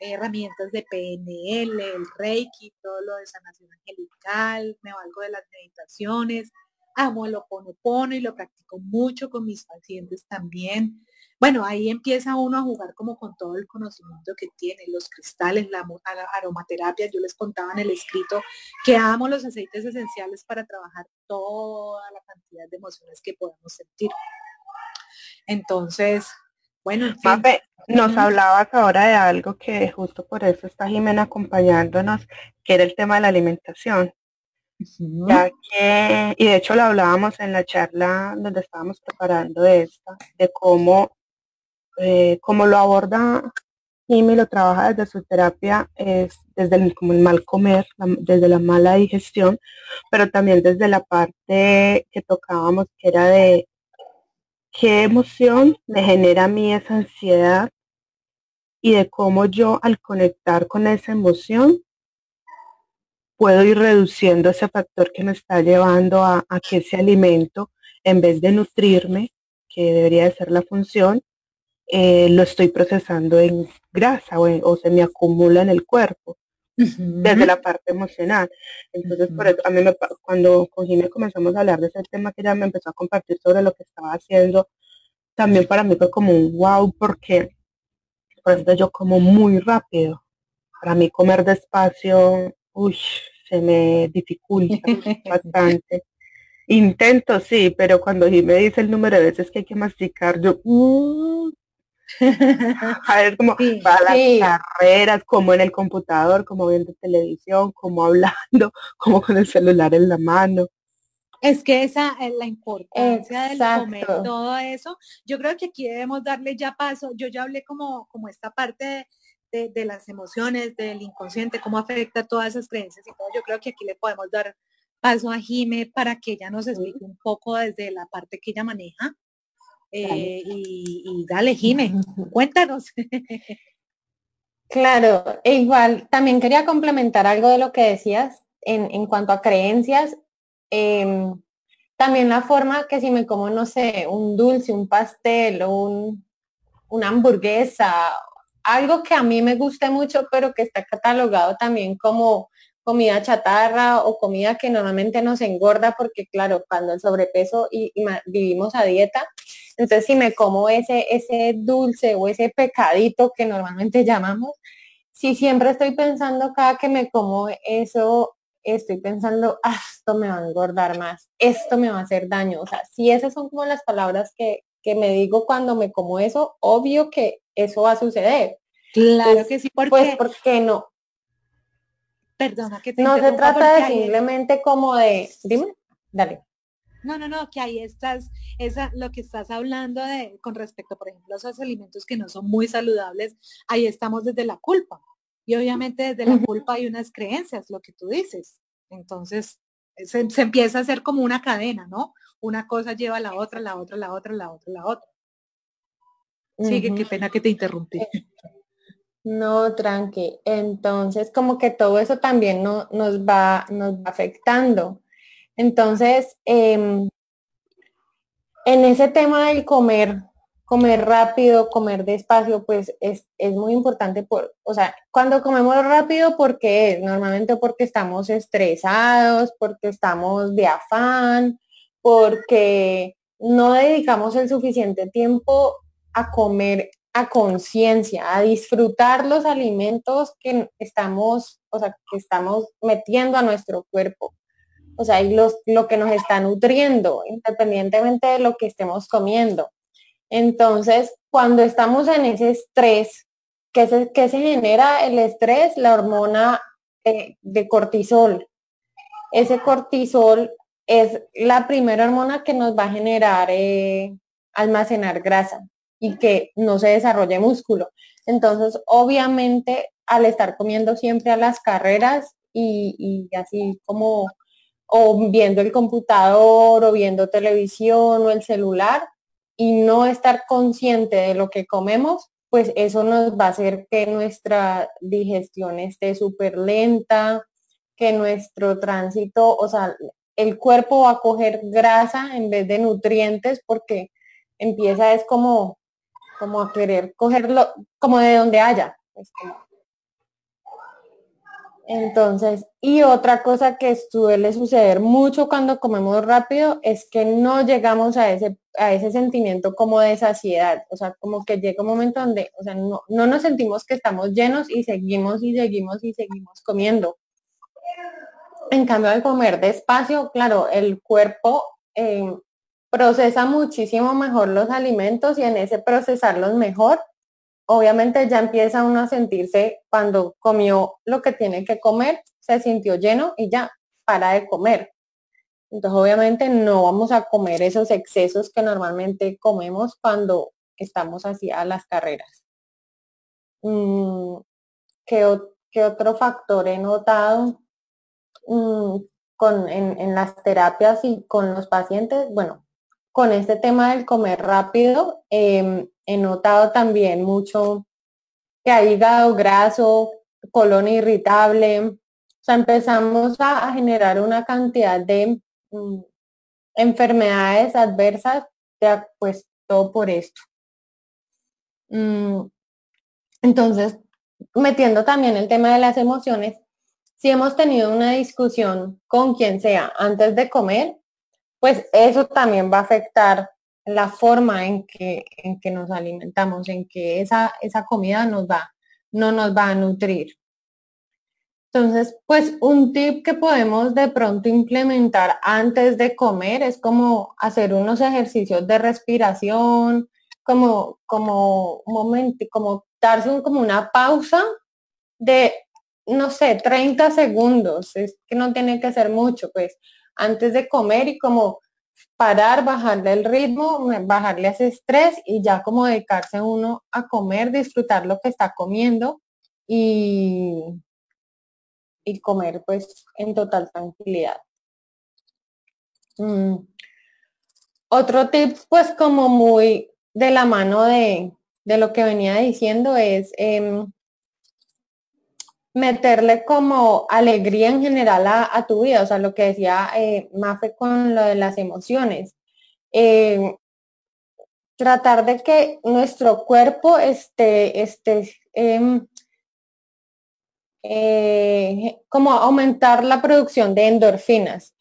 herramientas de PNL, el Reiki, todo lo de sanación angelical, me valgo de las meditaciones, amo el oponopono y lo practico mucho con mis pacientes también. Bueno, ahí empieza uno a jugar como con todo el conocimiento que tiene, los cristales, la, aromaterapia. Yo les contaba en el escrito que amo los aceites esenciales para trabajar toda la cantidad de emociones que podemos sentir. Entonces, bueno, nos hablabas ahora de algo que justo por eso está Jimena acompañándonos, que era el tema de la alimentación. Ya que, y de hecho lo hablábamos en la charla donde estábamos preparando esta, de cómo, eh, cómo lo aborda Jimmy, lo trabaja desde su terapia, es desde el, como el mal comer, desde la mala digestión, pero también desde la parte que tocábamos, que era de qué emoción me genera a mí esa ansiedad y de cómo yo al conectar con esa emoción puedo ir reduciendo ese factor que me está llevando a, que ese alimento, en vez de nutrirme, que debería de ser la función, eh, lo estoy procesando en grasa o, se me acumula en el cuerpo desde la parte emocional. Entonces, por eso, a mí me, cuando con Jimmy comenzamos a hablar de ese tema, que ella me empezó a compartir sobre lo que estaba haciendo, también para mí fue como un wow, porque, por ejemplo, yo como muy rápido. Para mí comer despacio, uy, se me dificulta bastante. Intento, sí, pero cuando Jimmy me dice el número de veces que hay que masticar, yo, uh, a ver cómo para las carreras, como en el computador, como viendo televisión, como hablando, como con el celular en la mano. Es que esa es la importancia del comer, todo eso. Yo creo que aquí debemos darle ya paso. Yo ya hablé como, como esta parte de, de, las emociones, del inconsciente, cómo afecta todas esas creencias y todo. Yo creo que aquí le podemos dar paso a Jime para que ella nos explique un poco desde la parte que ella maneja. Eh, y, dale, Jime, cuéntanos. Claro, e igual también quería complementar algo de lo que decías en, en cuanto a creencias. Em, también la forma que si me como, no sé, un dulce, un pastel, un, una hamburguesa, algo que a mí me guste mucho, pero que está catalogado también como comida chatarra o comida que normalmente nos engorda porque claro, cuando el sobrepeso y, vivimos a dieta, entonces si me como ese, ese dulce o ese pecadito que normalmente llamamos, si siempre estoy pensando cada que me como eso, estoy pensando, ah, esto me va a engordar más, esto me va a hacer daño. O sea, si esas son como las palabras que, que me digo cuando me como eso, obvio que eso va a suceder. Claro que sí, porque... Pues, ¿por qué no? Perdona que te No se trata de simplemente como de, dime, dale. No, no, no, que ahí estás, esa, lo que estás hablando de, con respecto, por ejemplo, a esos alimentos que no son muy saludables, ahí estamos desde la culpa. Y obviamente desde la culpa hay unas creencias, lo que tú dices. Entonces, se, empieza a hacer como una cadena, ¿no? Una cosa lleva a la otra, la otra, la otra, la otra, la otra. Sigue, qué pena que te interrumpí. No, tranqui. Entonces, como que todo eso también no, nos, va, nos va afectando. Entonces, em, en ese tema del comer, comer rápido, comer despacio, pues es, es, muy importante. Por, o sea, cuando comemos rápido, ¿por qué? Normalmente porque estamos estresados, porque estamos de afán, porque no dedicamos el suficiente tiempo a comer a conciencia, a disfrutar los alimentos que estamos, o sea, que estamos metiendo a nuestro cuerpo. O sea, y los, lo que nos está nutriendo, independientemente de lo que estemos comiendo. Entonces, cuando estamos en ese estrés, ¿qué se, se genera el estrés? La hormona eh, de cortisol. Ese cortisol es la primera hormona que nos va a generar eh, almacenar grasa y que no se desarrolle músculo. Entonces, obviamente, al estar comiendo siempre a las carreras y, así como o viendo el computador o viendo televisión o el celular y no estar consciente de lo que comemos, pues eso nos va a hacer que nuestra digestión esté súper lenta, que nuestro tránsito, o sea, el cuerpo va a coger grasa en vez de nutrientes porque empieza es como como a querer cogerlo como de donde haya. Pues, Entonces, y otra cosa que suele suceder mucho cuando comemos rápido es que no llegamos a ese, a ese sentimiento como de saciedad. O sea, como que llega un momento donde, o sea, no, nos sentimos que estamos llenos y seguimos y seguimos y seguimos comiendo. En cambio, al comer despacio, claro, el cuerpo eh, procesa muchísimo mejor los alimentos y en ese procesarlos mejor, obviamente ya empieza uno a sentirse cuando comió lo que tiene que comer, se sintió lleno y ya para de comer. Entonces obviamente no vamos a comer esos excesos que normalmente comemos cuando estamos así a las carreras. Mm, ¿qué, otro factor he notado mm, con, en, en las terapias y con los pacientes? Bueno, con este tema del comer rápido, em, he notado también mucho que hay hígado graso, colon irritable, o sea, empezamos a, generar una cantidad de mm, enfermedades adversas, pues todo por esto. Mm, entonces, metiendo también el tema de las emociones, si hemos tenido una discusión con quien sea antes de comer, pues eso también va a afectar la forma en que, en que nos alimentamos, en que esa, esa comida nos va, no nos va a nutrir. Entonces, pues un tip que podemos de pronto implementar antes de comer es como hacer unos ejercicios de respiración, como, como momento, como darse un, como una pausa de, no sé, 30 segundos, es que no tiene que ser mucho, pues, antes de comer y como parar, bajarle el ritmo, bajarle ese estrés y ya como dedicarse uno a comer, disfrutar lo que está comiendo y, y comer pues en total tranquilidad. Mm. Otro tip pues como muy de la mano de, lo que venía diciendo es em, meterle como alegría en general a, tu vida, o sea, lo que decía eh, Mafe con lo de las emociones. Em, tratar de que nuestro cuerpo esté, esté em, eh, como aumentar la producción de endorfinas,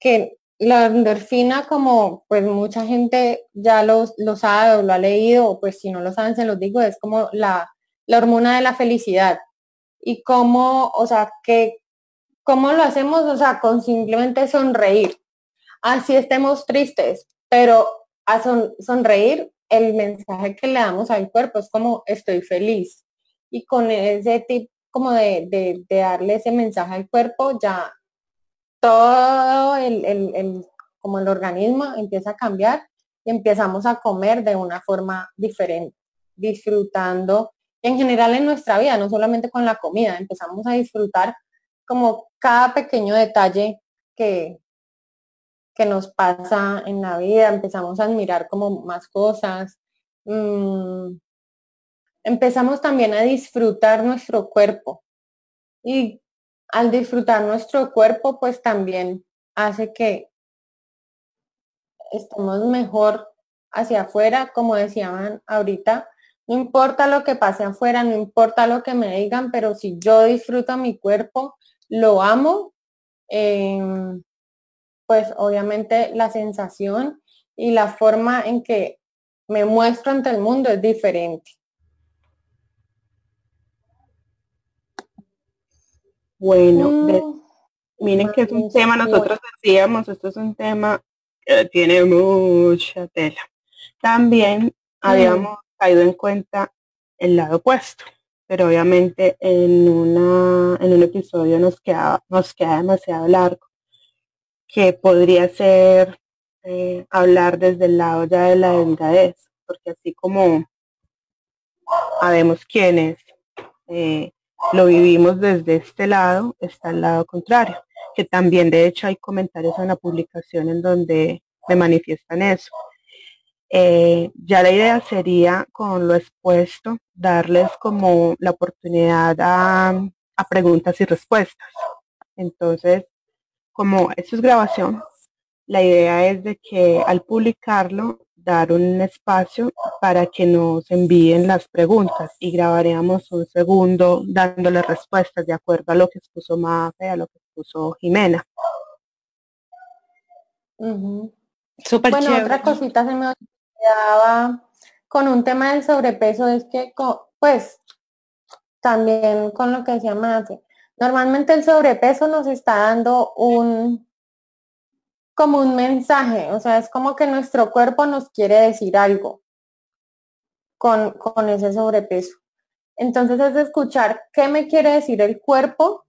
que la endorfina, como pues mucha gente ya lo, lo sabe o lo ha leído, o pues si no lo saben, se los digo, es como la, la hormona de la felicidad. Y cómo, o sea, que, ¿cómo lo hacemos? O sea, con simplemente sonreír. Así estemos tristes, pero a sonreír, el mensaje que le damos al cuerpo es como estoy feliz. Y con ese tipo como de, de, de darle ese mensaje al cuerpo, ya todo el, como el organismo empieza a cambiar y empezamos a comer de una forma diferente, disfrutando en general en nuestra vida, no solamente con la comida, empezamos a disfrutar como cada pequeño detalle que, que nos pasa en la vida, empezamos a admirar como más cosas, mm, empezamos también a disfrutar nuestro cuerpo. Y al disfrutar nuestro cuerpo, pues también hace que estemos mejor hacia afuera, como decían ahorita, no importa lo que pase afuera, no importa lo que me digan, pero si yo disfruto mi cuerpo, lo amo, em, pues obviamente la sensación y la forma en que me muestro ante el mundo es diferente. Bueno, mm, miren que es un tema, nosotros decíamos, esto es un tema que tiene mucha tela. También mm. habíamos caído en cuenta el lado opuesto, pero obviamente en, una, en un episodio nos queda, nos queda demasiado largo, que podría ser eh, hablar desde el lado ya de la delgadez, porque así como sabemos quiénes eh, lo vivimos desde este lado, está el lado contrario, que también de hecho hay comentarios en la publicación en donde me manifiestan eso. Eh, ya la idea sería con lo expuesto darles como la oportunidad a, a preguntas y respuestas. Entonces, como esto es grabación, la idea es de que al publicarlo dar un espacio para que nos envíen las preguntas y grabaríamos un segundo dándole respuestas de acuerdo a lo que expuso Mafe, a lo que expuso Jimena. bueno, otra cosita se me con un tema del sobrepeso es que, pues, también con lo que decía Mafe, normalmente el sobrepeso nos está dando un, como un mensaje, o sea, es como que nuestro cuerpo nos quiere decir algo con, con ese sobrepeso. Entonces es escuchar qué me quiere decir el cuerpo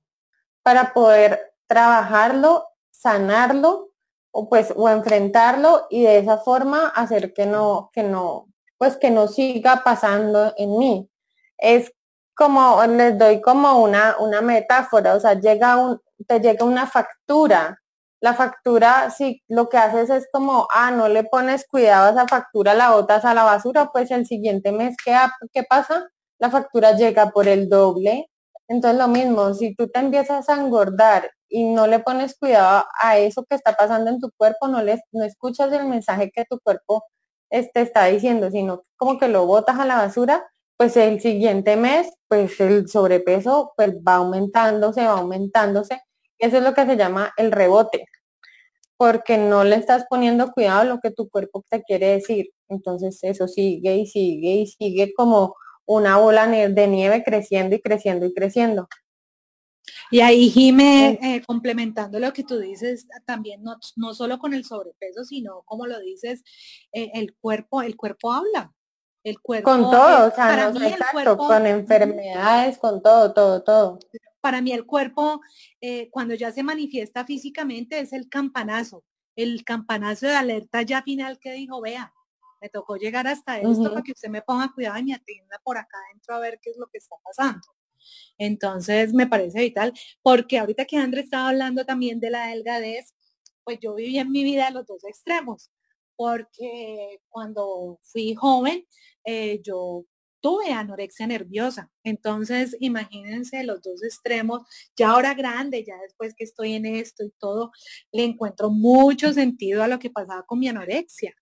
para poder trabajarlo, sanarlo o pues o enfrentarlo y de esa forma hacer que no que no pues que no siga pasando en mí. Es como les doy como una una metáfora, o sea, llega un te llega una factura la factura, si lo que haces es como, ah, no le pones cuidado a esa factura, la botas a la basura, pues el siguiente mes, ¿qué, qué pasa? La factura llega por el doble. Entonces lo mismo, si tú te empiezas a engordar y no le pones cuidado a eso que está pasando en tu cuerpo, no, le, no escuchas el mensaje que tu cuerpo te este, está diciendo, sino como que lo botas a la basura, pues el siguiente mes, pues el sobrepeso pues va aumentándose, va aumentándose eso es lo que se llama el rebote, porque no le estás poniendo cuidado a lo que tu cuerpo te quiere decir. Entonces eso sigue y sigue y sigue como una bola de nieve creciendo y creciendo y creciendo. Y ahí, Jime, eh, complementando lo que tú dices, también no, no, solo con el sobrepeso, sino como lo dices, eh, el cuerpo, el cuerpo habla. El cuerpo. Con todo, o sea, no, exacto, con enfermedades, con todo, todo, todo. Para mí el cuerpo, eh, cuando ya se manifiesta físicamente, es el campanazo, el campanazo de alerta ya final que dijo, vea, me tocó llegar hasta esto para que usted me ponga cuidado y me atienda por acá adentro a ver qué es lo que está pasando. Entonces me parece vital, porque ahorita que André estaba hablando también de la delgadez, pues yo viví en mi vida los dos extremos, porque cuando fui joven, eh, yo tuve anorexia nerviosa. Entonces, imagínense los dos extremos. Ya ahora grande, ya después que estoy en esto y todo, le encuentro mucho sentido a lo que pasaba con mi anorexia.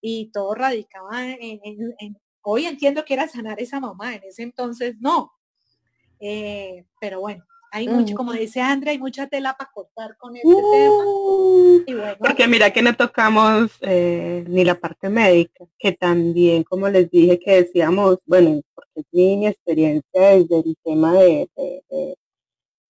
Y todo radicaba en, hoy entiendo que era sanar esa mamá, en ese entonces no. Eh, pero bueno, hay mucho, como dice Andrea, hay mucha tela para cortar con este tema. Uh, porque mira que no tocamos eh, ni la parte médica, que también, como les dije, que decíamos, bueno, porque es mi experiencia desde el tema de, de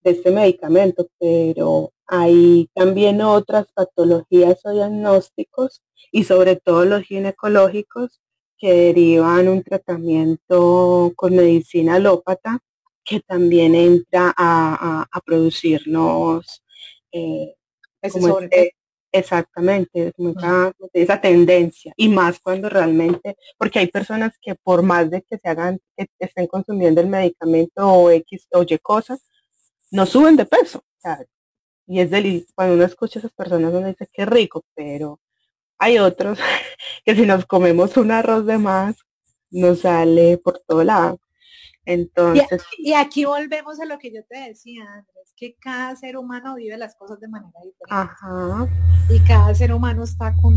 este medicamento, pero hay también otras patologías o diagnósticos y sobre todo los ginecológicos que derivan un tratamiento con medicina alópata que también entra a, producirnos eh, este, exactamente esa, tendencia. Y más cuando realmente porque hay personas que por más de que se hagan que estén consumiendo el medicamento o x o y cosas no suben de peso. Y es delicioso cuando uno escucha a esas personas uno dice qué rico pero hay otros que si nos comemos un arroz de más nos sale por todo lado entonces. Y, aquí volvemos a lo que yo te decía, Andrés, que cada ser humano vive las cosas de manera diferente. Y cada ser humano está con,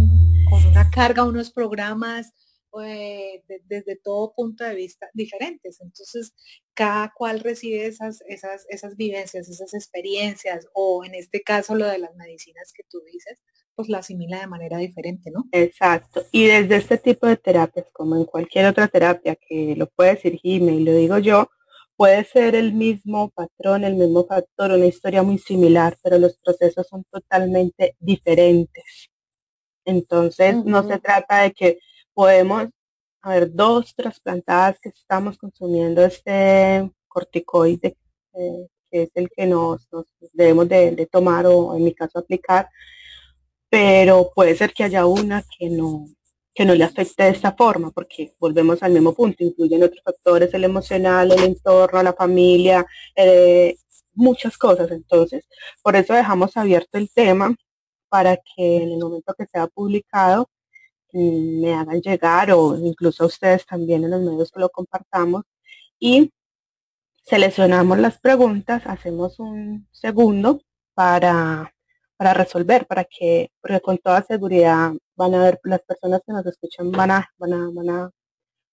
una carga, unos programas, eh, desde todo punto de vista diferentes. Entonces, cada cual recibe esas, esas, esas vivencias, esas experiencias, o en este caso lo de las medicinas que tú dices, pues la asimila de manera diferente, ¿no? Exacto. Y desde este tipo de terapias, como en cualquier otra terapia, que lo puede decir Jime y lo digo yo, puede ser el mismo patrón, el mismo factor, una historia muy similar, pero los procesos son totalmente diferentes. Entonces, no se trata de que podemos haber dos trasplantadas que estamos consumiendo este corticoide, eh, que es el que nos, debemos de tomar o en mi caso aplicar, pero puede ser que haya una que no, que no le afecte de esta forma, porque volvemos al mismo punto, incluyen otros factores, el emocional, el entorno, la familia, eh, muchas cosas. Entonces, por eso dejamos abierto el tema para que en el momento que sea publicado me hagan llegar o incluso a ustedes también en los medios que lo compartamos. Y seleccionamos las preguntas, hacemos un segundo para para resolver, para que, porque con toda seguridad van a ver, las personas que nos escuchan van a, van a, van a,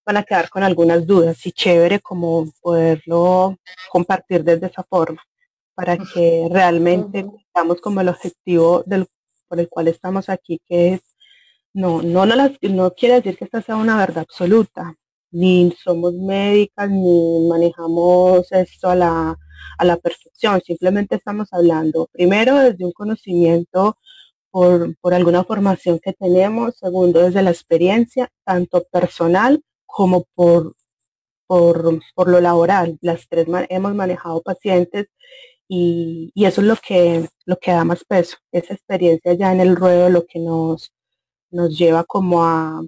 van a quedar con algunas dudas. Y chévere como poderlo compartir desde esa forma, para que realmente tengamos como el objetivo del, por el cual estamos aquí, que es, no, no, no, las, no quiere decir que esta sea una verdad absoluta, ni somos médicas, ni manejamos esto a la, a la perfección, simplemente estamos hablando primero desde un conocimiento por, por, alguna formación que tenemos, segundo desde la experiencia, tanto personal como por, por, por lo laboral. Las tres hemos manejado pacientes y, y, eso es lo que, lo que da más peso, esa experiencia ya en el ruedo, lo que nos, nos lleva como a,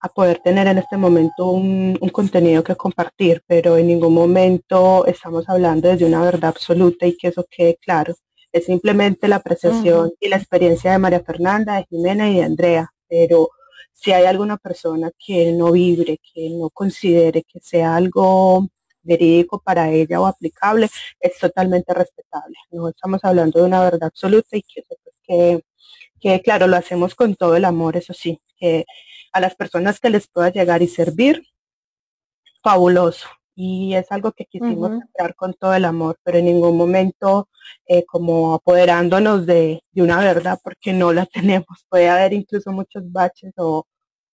a poder tener en este momento un, contenido que compartir, pero en ningún momento estamos hablando desde una verdad absoluta y que eso quede claro. Es simplemente la apreciación y la experiencia de María Fernanda, de Jimena y de Andrea, pero si hay alguna persona que no vibre, que no considere que sea algo verídico para ella o aplicable, es totalmente respetable. No estamos hablando de una verdad absoluta y que, que, que claro, lo hacemos con todo el amor, eso sí, que a las personas que les pueda llegar y servir, fabuloso. Y es algo que quisimos uh con todo el amor, pero en ningún momento eh, como apoderándonos de, una verdad, porque no la tenemos. Puede haber incluso muchos baches o,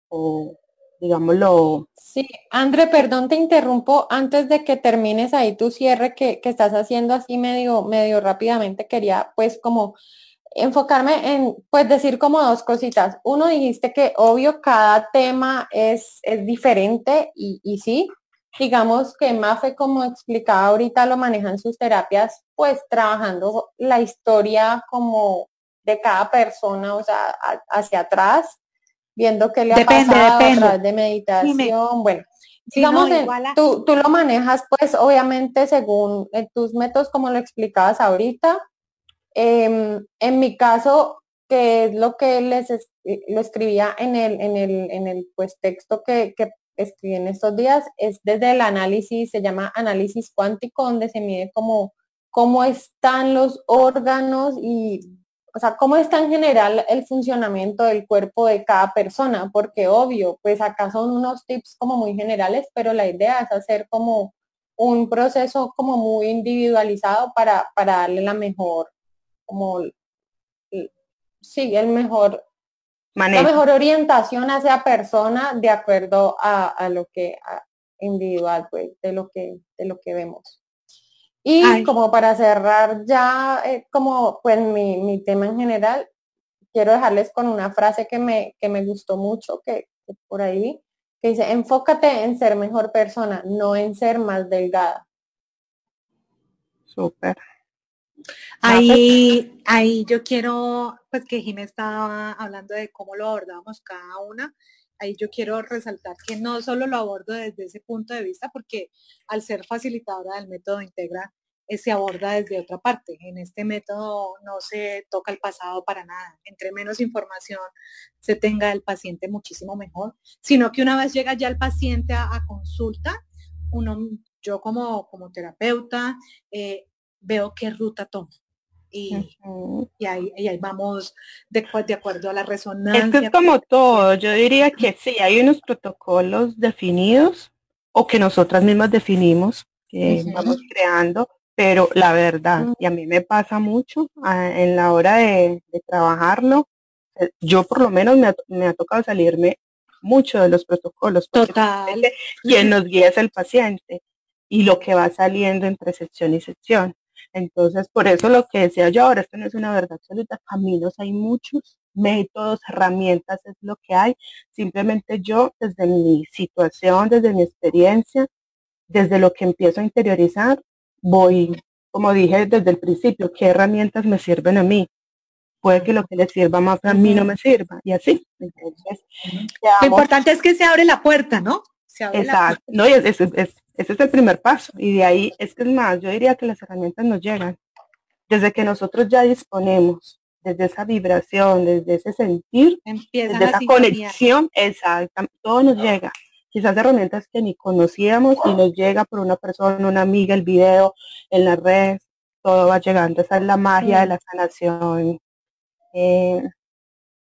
o digámoslo. Sí, André, perdón, te interrumpo antes de que termines ahí tu cierre que, que estás haciendo así medio, medio rápidamente. Quería pues como enfocarme en, pues decir como dos cositas. Uno, dijiste que obvio cada tema es, es diferente y, y sí, digamos que Mafe, como explicaba ahorita, lo maneja en sus terapias, pues trabajando la historia como de cada persona, o sea, hacia atrás, viendo qué le ha pasado a través de meditación, bueno. Digamos, tú, tú, lo manejas pues obviamente según tus métodos como lo explicabas ahorita, Em, en mi caso, que es lo que les lo escribía en el, en el, en el pues, texto que, que escribí en estos días, es desde el análisis, se llama análisis cuántico, donde se mide como cómo están los órganos y, o sea, cómo está en general el funcionamiento del cuerpo de cada persona, porque obvio, pues acá son unos tips como muy generales, pero la idea es hacer como un proceso como muy individualizado para, para darle la mejor como sí, el mejor la mejor orientación hacia persona de acuerdo a, lo que individual pues de lo que de lo que vemos. Y como para cerrar ya eh, como pues mi, tema en general quiero dejarles con una frase que me que me gustó mucho que, que por ahí que dice enfócate en ser mejor persona no en ser más delgada súper Ahí, ahí yo quiero, pues que Jimé estaba hablando de cómo lo abordamos cada una. Ahí yo quiero resaltar que no solo lo abordo desde ese punto de vista, porque al ser facilitadora del método Integra, eh, se aborda desde otra parte. En este método no se toca el pasado para nada. Entre menos información se tenga el paciente, muchísimo mejor. Sino que una vez llega ya el paciente a, consulta, uno, yo como, como terapeuta, eh, veo qué ruta tomo. Y, ahí, ahí, vamos de, de, acuerdo a la resonancia. Es como todo, yo diría que sí, hay unos protocolos definidos o que nosotras mismas definimos, que vamos creando, pero la verdad, y a mí me pasa mucho en la hora de, trabajarlo, eh, yo por lo menos me ha, me ha, tocado salirme mucho de los protocolos. Total. Quien nos guía es el paciente y lo que va saliendo entre sección y sección. Entonces, por eso lo que decía yo ahora, esto no es una verdad absoluta, caminos hay muchos, métodos, herramientas es lo que hay. Simplemente yo, desde mi situación, desde mi experiencia, desde lo que empiezo a interiorizar, voy, como dije desde el principio, qué herramientas me sirven a mí. Puede que lo que le sirva más a mí no me sirva, y así. Entonces, lo importante es que se abre la puerta, ¿no? Exacto, no, es, es, ese es el primer paso. Y de ahí es que es más, yo diría que las herramientas nos llegan. Desde que nosotros ya disponemos, desde esa vibración, desde ese sentir, desde esa conexión, exactamente, todo nos llega. Quizás herramientas que ni conocíamos y nos llega por una persona, una amiga, el video, en la red, todo va llegando. Esa es la magia de la sanación. Eh,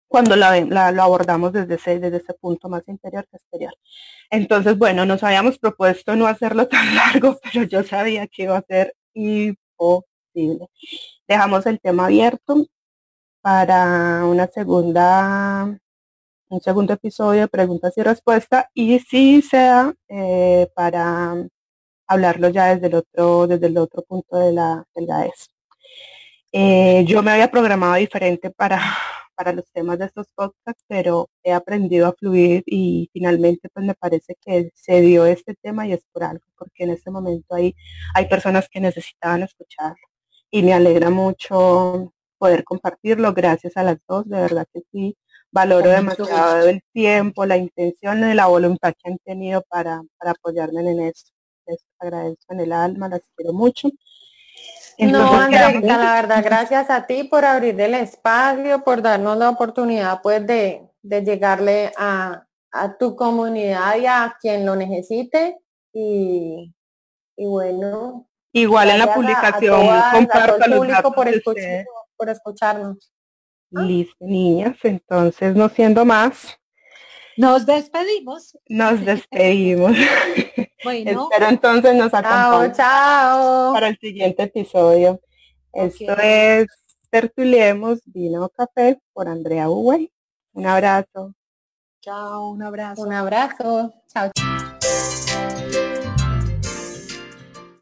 cuando la, lo abordamos desde ese, desde ese punto más interior que exterior. Entonces, bueno, nos habíamos propuesto no hacerlo tan largo, pero yo sabía que iba a ser imposible. Dejamos el tema abierto para una segunda, un segundo episodio de preguntas y respuestas y si sea eh, para hablarlo ya desde el otro, desde el otro punto de la, del. Eh, yo me había programado diferente para, para los temas de estos podcasts, pero he aprendido a fluir y finalmente pues me parece que se dio este tema y es por algo, porque en este momento hay, hay personas que necesitaban escucharlo y me alegra mucho poder compartirlo gracias a las dos, de verdad que sí, valoro demasiado el tiempo, la intención y la voluntad que han tenido para, para apoyarme en esto. Les agradezco en el alma, las quiero mucho no, Andrea, la verdad, gracias a ti por abrir el espacio, por darnos la oportunidad pues de, llegarle a, tu comunidad y a quien lo necesite. Y, bueno. Igual en la publicación, comparto a público por, por escucharnos. Listo, niñas. Entonces, no siendo más, nos despedimos. Nos despedimos. Bueno. Espero entonces nos acompañen chao, para el siguiente episodio. Esto es Tertuliemos Vino Café por Andrea Uwey. Un abrazo. Chao, un abrazo. Un abrazo. Chao.